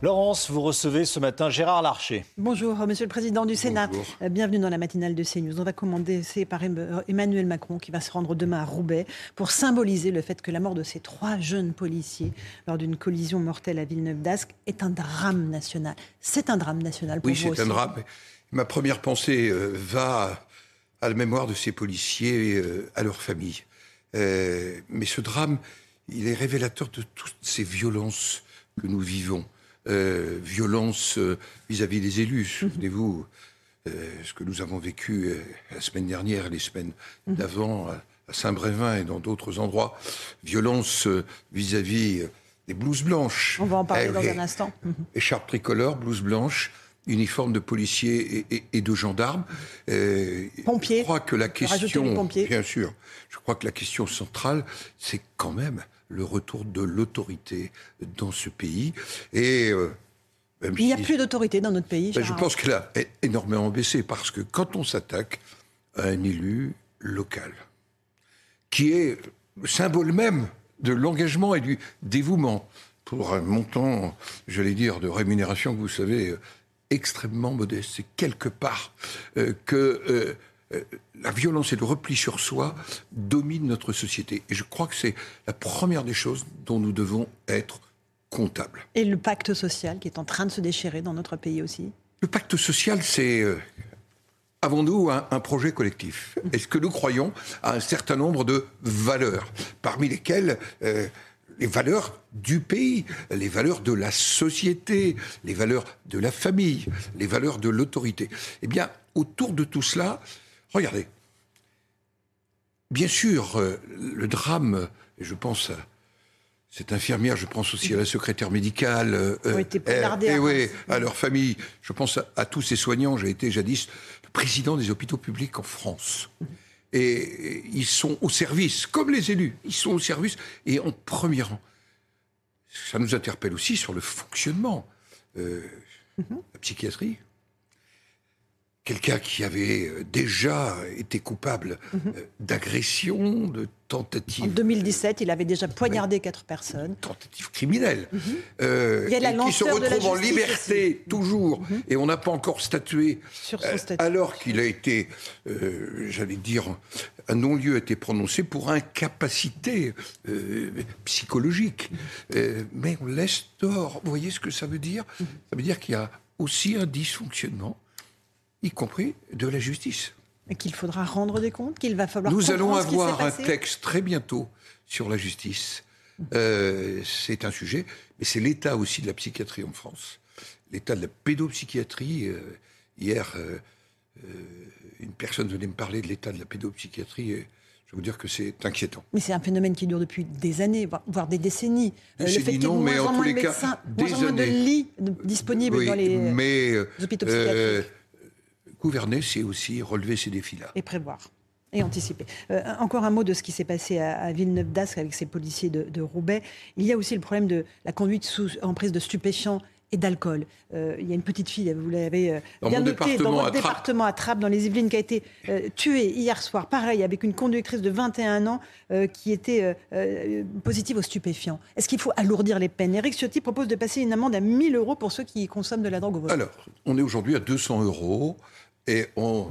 Laurence, vous recevez ce matin Gérard Larcher. Bonjour, Monsieur le Président du Sénat. Bonjour. Euh, Bienvenue dans la matinale de CNews. On va commencer par Em- Emmanuel Macron qui va se rendre demain à Roubaix pour symboliser le fait que la mort de ces trois jeunes policiers lors d'une collision mortelle à Villeneuve-d'Ascq est un drame national. C'est un drame national pour Oui, vous c'est un drame. Ma première pensée euh, va à la mémoire de ces policiers, euh, à leur famille. Euh, mais ce drame, il est révélateur de toutes ces violences que nous vivons. Euh, violences euh, vis-à-vis des élus. Souvenez-vous euh, ce que nous avons vécu la semaine dernière et les semaines d'avant à, Saint-Brévin et dans d'autres endroits. Violence vis-à-vis des blouses blanches. On va en parler Eh dans oui. un instant. Mhm. Écharpe tricolore, blouse blanche, uniforme de policier et, et- et de gendarme. Euh, Pompier. Je crois que la question, pompiers. bien sûr, je crois que la question centrale, c'est quand même le retour de l'autorité dans ce pays. Et euh, même Il n'y a si- plus d'autorité dans notre pays. ben, je pense qu'elle a énormément baissé parce que quand on s'attaque à un élu local, qui est le symbole même de l'engagement et du dévouement pour un montant, j'allais dire, de rémunération que vous savez, euh, extrêmement modeste, c'est quelque part euh, que euh, la violence et le repli sur soi dominent notre société. Et je crois que c'est la première des choses dont nous devons être comptables. Et le pacte social qui est en train de se déchirer dans notre pays aussi? Le pacte social, c'est, euh, avons-nous un, un projet collectif? Est-ce que nous croyons à un certain nombre de valeurs, parmi lesquelles euh, les valeurs du pays, les valeurs de la société, les valeurs de la famille, les valeurs de l'autorité? Eh bien, autour de tout cela, regardez, bien sûr, euh, le drame, et je pense à cette infirmière, je pense aussi à la secrétaire médicale, euh, Ont été euh, eh à oui, Reims. à leur famille. Je pense à, à tous ces soignants. J'ai été jadis le président des hôpitaux publics en France. Et, et ils sont au service, comme les élus, ils sont au service et en premier rang. Ça nous interpelle aussi sur le fonctionnement. Euh, La psychiatrie, quelqu'un qui avait euh, déjà été coupable euh, d'agression, de tentative En 2017, il avait déjà poignardé quatre personnes. tentative criminelle, euh, Mhm. Il y a la qui se retrouve en liberté toujours, et on n'a pas encore statué, Sur son euh, statut. alors qu'il a été, euh, j'allais dire, un non-lieu a été prononcé pour incapacité euh, psychologique. Euh, mais on laisse tort. Vous voyez ce que ça veut dire? Mhm. Ça veut dire qu'il y a aussi un dysfonctionnement, y compris de la justice. Et qu'il faudra rendre des comptes, qu'il va falloir Nous allons avoir un texte très bientôt sur la justice. Euh, c'est un sujet, mais c'est l'état aussi de la psychiatrie en France. L'état de la pédopsychiatrie. euh, hier, euh, une personne venait me parler de l'état de la pédopsychiatrie. Et je vais vous dire que c'est inquiétant. Mais c'est un phénomène qui dure depuis des années, voire- des décennies. Décennies, le fait qu'il y ait moins en en tous moins de médecins, moins en moins de lits disponibles Oui, dans les mais hôpitaux psychiatriques. Gouverner, c'est aussi relever ces défis-là. et prévoir. Et anticiper. Euh, encore un mot de ce qui s'est passé à, à Villeneuve-d'Ascq avec ces policiers de, de Roubaix. Il y a aussi le problème de la conduite sous emprise de stupéfiants et d'alcool. Euh, il y a une petite fille, vous l'avez euh, bien mon noté, département, dans à votre Trappes. département à Trappes, dans les Yvelines, qui a été euh, tuée hier soir, pareil, avec une conductrice de 21 ans qui était positive aux stupéfiants. Est-ce qu'il faut alourdir les peines? Éric Ciotti propose de passer une amende à 1000 euros pour ceux qui consomment de la drogue au volant. Alors, on est aujourd'hui à 200 euros et on,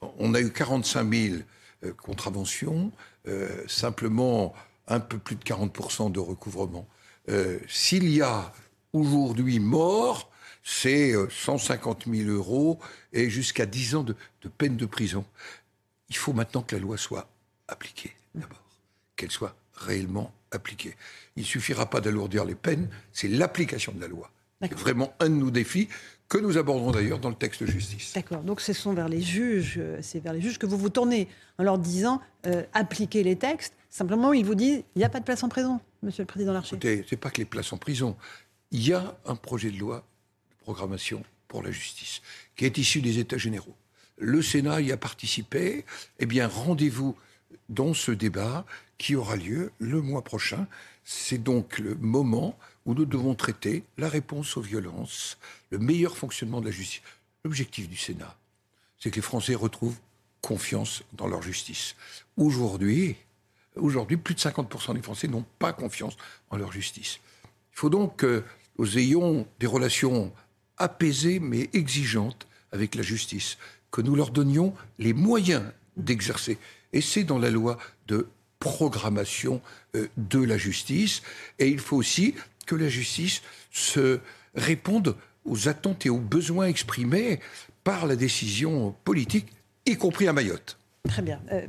on a eu 45 000 euh, contraventions, euh, simplement un peu plus de 40% de recouvrement. Euh, S'il y a aujourd'hui mort, c'est euh, 150 000 euros et jusqu'à 10 ans de, de peine de prison. Il faut maintenant que la loi soit appliquée, d'abord, qu'elle soit réellement appliquée. Il ne suffira pas d'alourdir les peines, c'est l'application de la loi. C'est vraiment un de nos défis que nous aborderons d'ailleurs dans le texte de justice. D'accord. Donc ce sont vers les juges, euh, c'est vers les juges que vous vous tournez en leur disant euh, appliquez les textes. Simplement, ils vous disent il n'y a pas de place en prison, Monsieur le Président Larcher. Écoutez, c'est pas que les places en prison. Il y a un projet de loi de programmation pour la justice qui est issu des États généraux. Le Sénat y a participé. Eh bien, rendez-vous dans ce débat qui aura lieu le mois prochain. C'est donc le moment où nous devons traiter la réponse aux violences, le meilleur fonctionnement de la justice. L'objectif du Sénat, c'est que les Français retrouvent confiance dans leur justice. Aujourd'hui, aujourd'hui, plus de 50% des Français n'ont pas confiance en leur justice. Il faut donc que nous ayons des relations apaisées mais exigeantes avec la justice, que nous leur donnions les moyens d'exercer. Et c'est dans la loi de programmation euh, de la justice. Et il faut aussi que la justice se réponde aux attentes et aux besoins exprimés par la décision politique, y compris à Mayotte. Très bien. Euh,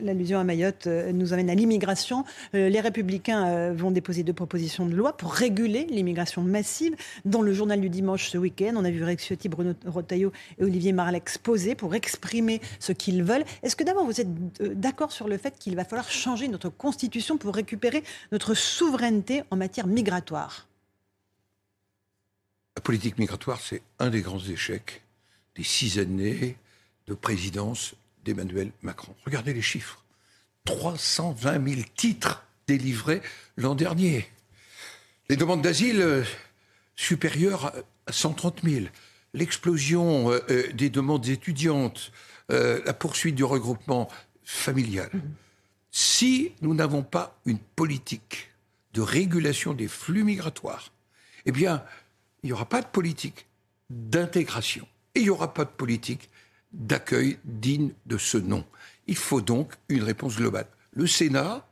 l'allusion à Mayotte euh, nous amène à l'immigration. Euh, les Républicains vont déposer deux propositions de loi pour réguler l'immigration massive. Dans le journal du dimanche ce week-end, on a vu Rex Bruno Rotaillot et Olivier Marlex poser pour exprimer ce qu'ils veulent. Est-ce que d'abord vous êtes d'accord sur le fait qu'il va falloir changer notre constitution pour récupérer notre souveraineté en matière migratoire? La politique migratoire, c'est un des grands échecs des six années de présidence d'Emmanuel Macron. Regardez les chiffres. 320 000 titres délivrés l'an dernier. Les demandes d'asile euh, supérieures à 130 000. L'explosion euh, euh, des demandes étudiantes, la poursuite du regroupement familial. Si nous n'avons pas une politique de régulation des flux migratoires, eh bien, il n'y aura pas de politique d'intégration et il n'y aura pas de politique d'accueil digne de ce nom. Il faut donc une réponse globale. Le Sénat,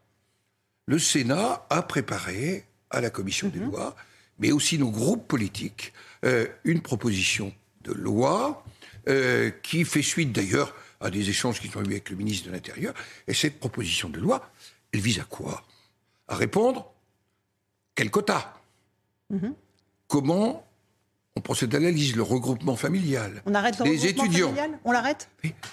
le Sénat a préparé à la commission des mhm. lois, mais aussi nos groupes politiques, euh, une proposition de loi euh, qui fait suite d'ailleurs à des échanges qui ont eu avec le ministre de l'Intérieur. Et cette proposition de loi, elle vise à quoi? À répondre quel quota? Mhm. Comment on procède à la liste, le regroupement familial. On arrête le les regroupement étudiants. familial? On l'arrête?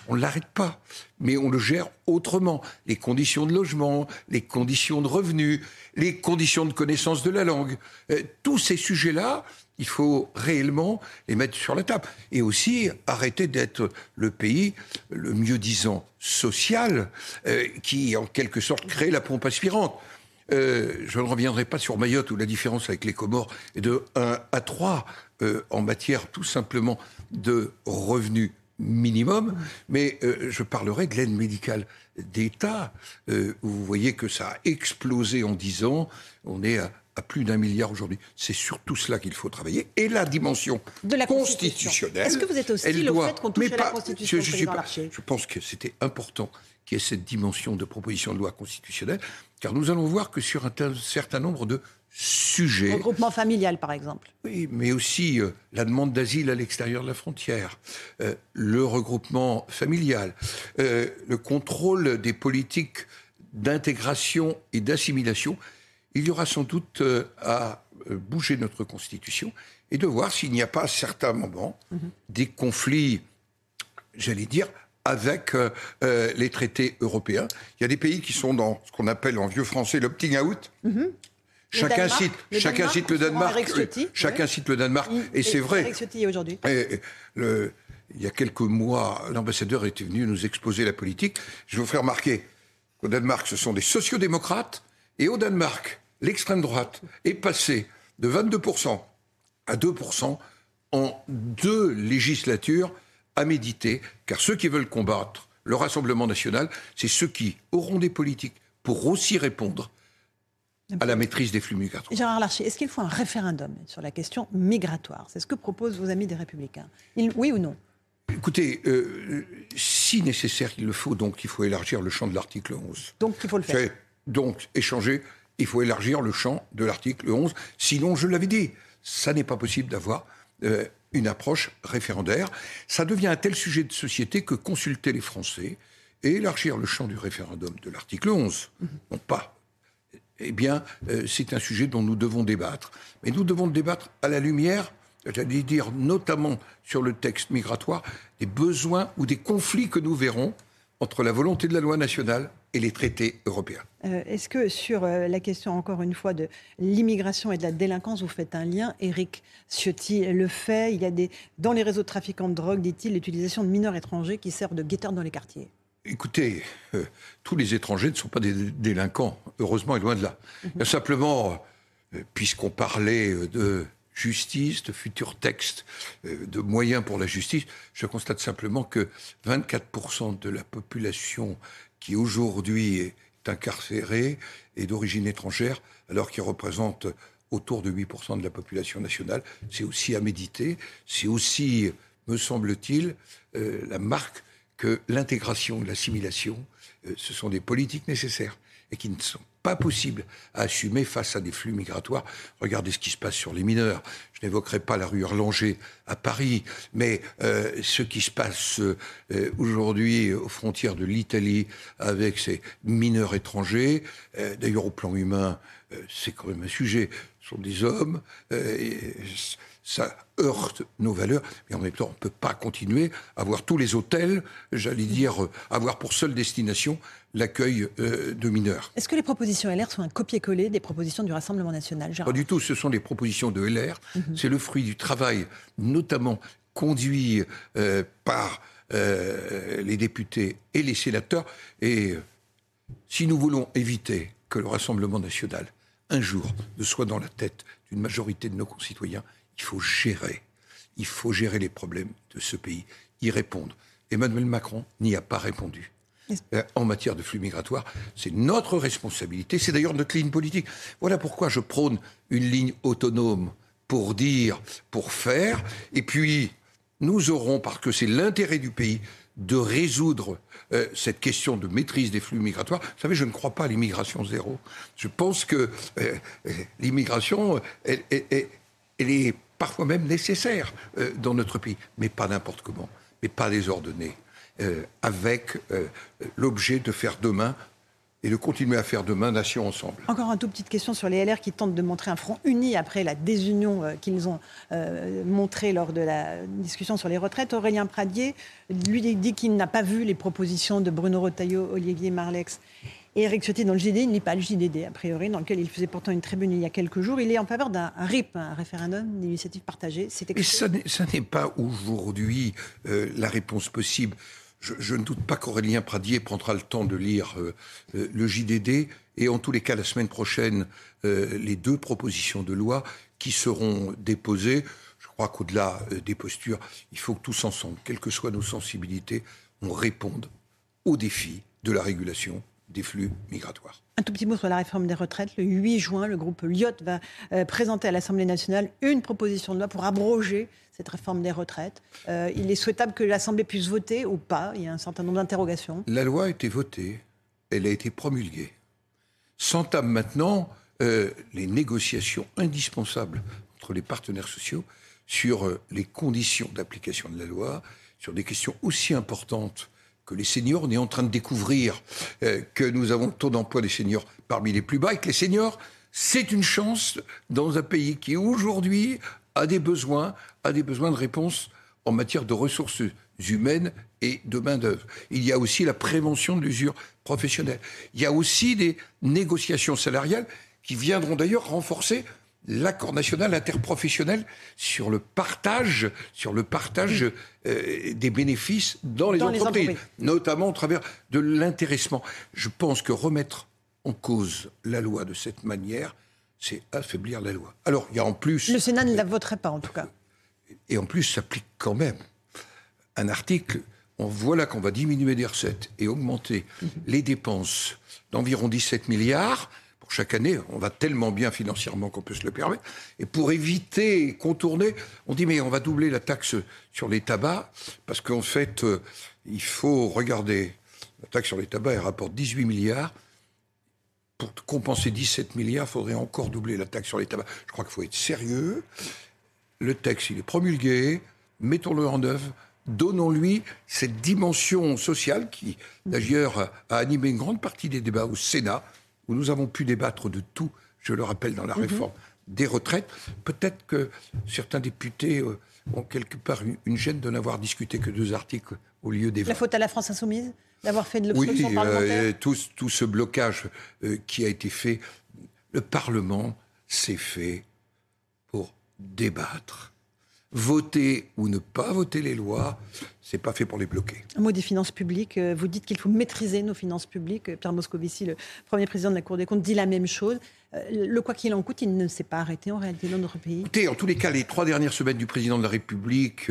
On ne l'arrête pas, mais on le gère autrement. Les conditions de logement, les conditions de revenus, les conditions de connaissance de la langue, euh, tous ces sujets-là, il faut réellement les mettre sur la table. Et aussi arrêter d'être le pays le mieux disant social euh, qui, en quelque sorte, crée la pompe aspirante. Euh, je ne reviendrai pas sur Mayotte où la différence avec les Comores est de 1 à 3 euh, en matière tout simplement de revenus minimum, mais euh, je parlerai de l'aide médicale d'État. vous voyez que ça a explosé en 10 ans. On est à, plus d'un milliard aujourd'hui. C'est sur tout cela qu'il faut travailler. Et la dimension de la constitutionnelle. Est-ce que vous êtes hostile au fait qu'on touche à la Constitution je, je pense que c'était important qu'il y ait cette dimension de proposition de loi constitutionnelle, car nous allons voir que sur un certain nombre de sujets... Regroupement familial, par exemple. Oui, mais aussi euh, la demande d'asile à l'extérieur de la frontière, euh, le regroupement familial, euh, le contrôle des politiques d'intégration et d'assimilation, il y aura sans doute à bouger notre Constitution et de voir s'il n'y a pas à certains moments mhm. des conflits, j'allais dire, avec euh, les traités européens. Il y a des pays qui sont dans ce qu'on appelle en vieux français l'opting out. Mhm. Chacun, cite, le chacun cite le Danemark. chacun cite le Danemark. et, c'est vrai. aujourd'hui. il y a quelques mois, l'ambassadeur était venu nous exposer la politique. Je vous ferai remarquer qu'au Danemark, ce sont des sociodémocrates. Et au Danemark, l'extrême droite est passée de 22% à 2% en deux législatures à méditer, car ceux qui veulent combattre le Rassemblement national, c'est ceux qui auront des politiques pour aussi répondre à la maîtrise des flux migratoires. Gérard Larcher, est-ce qu'il faut un référendum sur la question migratoire? C'est ce que proposent vos amis des Républicains. oui ou non? Écoutez, euh, si nécessaire, il le faut, donc il faut élargir le champ de l'article 11. Donc il faut le faire. Donc, échanger, il faut élargir le champ de l'article 11. Sinon, je l'avais dit, ça n'est pas possible d'avoir euh, une approche référendaire. Ça devient un tel sujet de société que consulter les Français et élargir le champ du référendum de l'article 11, non pas, eh bien, euh, c'est un sujet dont nous devons débattre. Mais nous devons débattre à la lumière j'allais dire notamment sur le texte migratoire, des besoins ou des conflits que nous verrons entre la volonté de la loi nationale et les traités européens. Euh, Est-ce que sur euh, la question, encore une fois, de l'immigration et de la délinquance, vous faites un lien Éric Ciotti le fait? Il y a des, dans les réseaux de trafiquants de drogue, dit-il, l'utilisation de mineurs étrangers qui servent de guetteurs dans les quartiers. Écoutez, euh, tous les étrangers ne sont pas des délinquants, heureusement et loin de là. Y a simplement, euh, puisqu'on parlait euh, de justice, de futurs textes, euh, de moyens pour la justice, je constate simplement que 24% de la population qui aujourd'hui est incarcérée est d'origine étrangère, alors qu'il représente autour de 8% de la population nationale. C'est aussi à méditer, c'est aussi, me semble-t-il, euh, la marque que l'intégration, l'assimilation, euh, ce sont des politiques nécessaires et qui ne sont pas possibles à assumer face à des flux migratoires. Regardez ce qui se passe sur les mineurs. Je n'évoquerai pas la rue Erlanger à Paris, mais euh, ce qui se passe euh, aujourd'hui aux frontières de l'Italie avec ces mineurs étrangers, d'ailleurs au plan humain, c'est quand même un sujet. Ce sont des hommes, et ça heurte nos valeurs, mais en même temps, on ne peut pas continuer à voir tous les hôtels, j'allais dire, euh, avoir pour seule destination l'accueil euh, de mineurs. Est-ce que les propositions LR sont un copier-coller des propositions du Rassemblement national Gérard? Pas du tout, ce sont des propositions de LR, c'est le fruit du travail, notamment conduit euh, par euh, les députés et les sénateurs. Et si nous voulons éviter que le Rassemblement national, un jour, ne soit dans la tête d'une majorité de nos concitoyens, il faut gérer. Il faut gérer les problèmes de ce pays, y répondre. Emmanuel Macron n'y a pas répondu. Euh, En matière de flux migratoires, c'est notre responsabilité, c'est d'ailleurs notre ligne politique. Voilà pourquoi je prône une ligne autonome pour dire, pour faire, et puis nous aurons, parce que c'est l'intérêt du pays, de résoudre euh, cette question de maîtrise des flux migratoires. Vous savez, je ne crois pas à l'immigration zéro. Je pense que euh, euh, l'immigration, elle, elle- elle- elle est parfois même nécessaire euh, dans notre pays, mais pas n'importe comment, mais pas désordonnée, euh, avec euh, l'objet de faire demain et de continuer à faire demain nation ensemble. Encore une toute petite question sur les LR qui tentent de montrer un front uni après la désunion qu'ils ont montrée lors de la discussion sur les retraites. Aurélien Pradier, lui, dit qu'il n'a pas vu les propositions de Bruno Retailleau, Olivier Marlex et Eric Ciotti dans le JDD. Il n'est pas le JDD, a priori, dans lequel il faisait pourtant une tribune il y a quelques jours. Il est en faveur d'un RIP, un référendum d'initiative partagée. C'est ça n'est- pas aujourd'hui euh, la réponse possible. Je, je ne doute pas qu'Aurélien Pradier prendra le temps de lire euh, euh, le JDD et en tous les cas la semaine prochaine les deux propositions de loi qui seront déposées. Je crois qu'au-delà des postures, il faut que tous ensemble, quelles que soient nos sensibilités, on réponde aux défis de la régulation des flux migratoires. Un tout petit mot sur la réforme des retraites. Le 8 juin, le groupe Lyot va euh, présenter à l'Assemblée nationale une proposition de loi pour abroger cette réforme des retraites. Euh, il est souhaitable que l'Assemblée puisse voter ou pas. Il y a un certain nombre d'interrogations. La loi a été votée, elle a été promulguée. S'entament maintenant euh, les négociations indispensables entre les partenaires sociaux sur les conditions d'application de la loi, sur des questions aussi importantes que les seniors. On est en train de découvrir euh, que nous avons le taux d'emploi des seniors parmi les plus bas et que les seniors, c'est une chance dans un pays qui aujourd'hui a des besoins, a des besoins de réponse en matière de ressources humaines et de main-d'œuvre. Il y a aussi la prévention de l'usure professionnelle. Il y a aussi des négociations salariales qui viendront d'ailleurs renforcer l'accord national interprofessionnel sur le partage, sur le partage euh, des bénéfices dans les Dans les entreprises, notamment au travers de l'intéressement. Je pense que remettre en cause la loi de cette manière, c'est affaiblir la loi. Alors, il y a en plus Le Sénat ne la voterait pas, en tout cas. et en plus s'applique quand même un article. On voit là qu'on va diminuer des recettes et augmenter les dépenses d'environ 17 milliards chaque année. On va tellement bien financièrement qu'on peut se le permettre. Et pour éviter, contourner, on dit mais on va doubler la taxe sur les tabacs parce qu'en fait, euh, il faut regarder. La taxe sur les tabacs, elle rapporte 18 milliards. Pour compenser 17 milliards, il faudrait encore doubler la taxe sur les tabacs. Je crois qu'il faut être sérieux le texte, il est promulgué, mettons-le en œuvre, donnons-lui cette dimension sociale qui, d'ailleurs, a animé une grande partie des débats au Sénat, où nous avons pu débattre de tout, je le rappelle, dans la réforme des retraites. Peut-être que certains députés euh, ont quelque part une, une gêne de n'avoir discuté que deux articles au lieu des La 20. faute à la France insoumise d'avoir fait de Oui, l'obstruction parlementaire euh, tout, tout ce blocage euh, qui a été fait, le Parlement s'est fait pour débattre. Voter ou ne pas voter les lois, c'est pas fait pour les bloquer. Un mot des finances publiques. euh, Vous dites qu'il faut maîtriser nos finances publiques. Euh, Pierre Moscovici, le premier président de la Cour des comptes, dit la même chose. Euh, Le quoi qu'il en coûte, il ne s'est pas arrêté en réalité dans notre pays. Écoutez, en tous les cas, les trois dernières semaines du président de la République,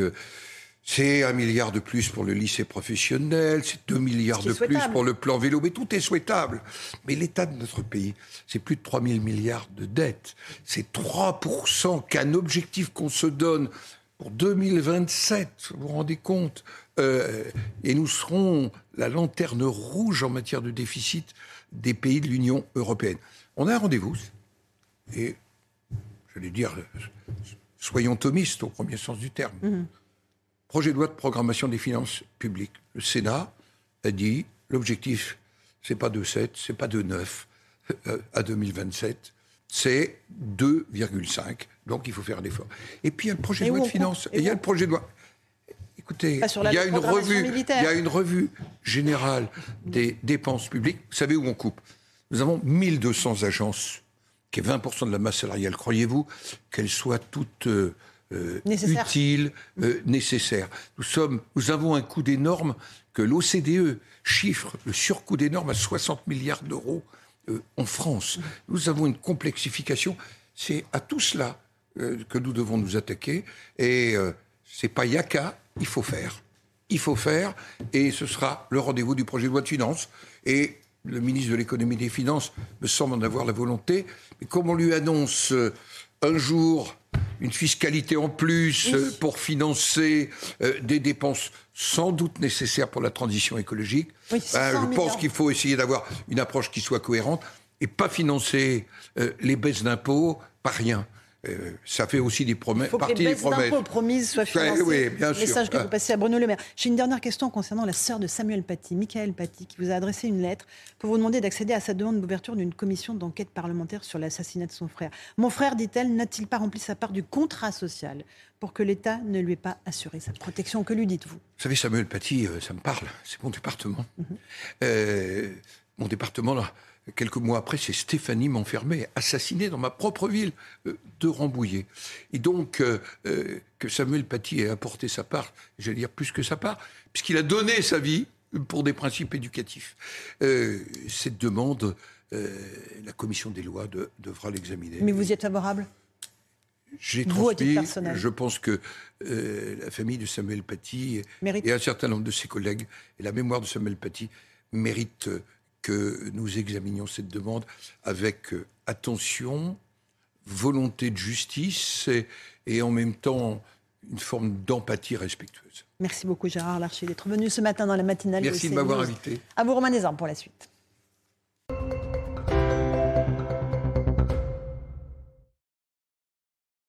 c'est un milliard de plus pour le lycée professionnel, c'est deux milliards de plus pour le plan vélo, mais tout est souhaitable. Mais l'état de notre pays, c'est plus de 3 000 milliards de dettes. C'est 3% qu'un objectif qu'on se donne pour 2027, vous vous rendez compte Euh, Et nous serons la lanterne rouge en matière de déficit des pays de l'Union européenne. On a un rendez-vous, et j'allais dire, soyons thomistes au premier sens du terme. Projet de loi de programmation des finances publiques. Le Sénat a dit l'objectif, c'est pas 2,7, c'est pas 2,9 euh, à 2027, c'est 2,5. Donc il faut faire un effort. Et puis il y a le projet Et de loi de finances. Et il y a le projet de loi. Écoutez, y a de une revue, il y a une revue générale des dépenses publiques. Vous savez où on coupe? Nous avons 1200 agences, qui est 20% de la masse salariale. Croyez-vous qu'elles soient toutes euh, euh, utiles, euh, nécessaires Nous sommes, nous avons un coût des normes que l'OCDE chiffre le surcoût des normes à 60 milliards d'euros euh, en France. Nous avons une complexification. C'est à tout cela que nous devons nous attaquer. Et c'est pas yaka, il faut faire. Il faut faire, et ce sera le rendez-vous du projet de loi de finances. Et le ministre de l'économie et des finances me semble en avoir la volonté. Mais comme on lui annonce un jour une fiscalité en plus euh, pour financer euh, des dépenses sans doute nécessaires pour la transition écologique, Oui, ben, 600 je pense qu'il faut essayer d'avoir une approche qui soit cohérente et pas financer euh, les baisses d'impôts par rien. Euh, ça fait aussi des promesses, Il faut que les baisses promesses. d'impôts promises soient financées. oui, bien sûr. Message que Ah. vous passez à Bruno Le Maire. J'ai une dernière question concernant la sœur de Samuel Paty, Michael Paty, qui vous a adressé une lettre pour vous demander d'accéder à sa demande d'ouverture d'une commission d'enquête parlementaire sur l'assassinat de son frère. Mon frère, dit-elle, n'a-t-il pas rempli sa part du contrat social pour que l'État ne lui ait pas assuré sa protection? Que lui dites-vous? Vous savez, Samuel Paty, euh, ça me parle. C'est mon département. Mhm. Euh, mon département, là, quelques mois après, c'est Stéphanie Montfermé, assassinée dans ma propre ville euh, de Rambouillet. Et donc, euh, euh, que Samuel Paty ait apporté sa part, j'allais dire plus que sa part, puisqu'il a donné sa vie pour des principes éducatifs. Euh, cette demande, la commission des lois de- devra l'examiner. Mais vous y êtes favorable? J'ai transmis. Je pense que la famille de Samuel Paty Mérite. et un certain nombre de ses collègues et la mémoire de Samuel Paty méritent que nous examinions cette demande avec euh, attention, volonté de justice et, et en même temps une forme d'empathie respectueuse. Merci beaucoup Gérard Larcher d'être venu ce matin dans la matinale Merci de m'avoir invité. À vous Romain Desarmes pour la suite.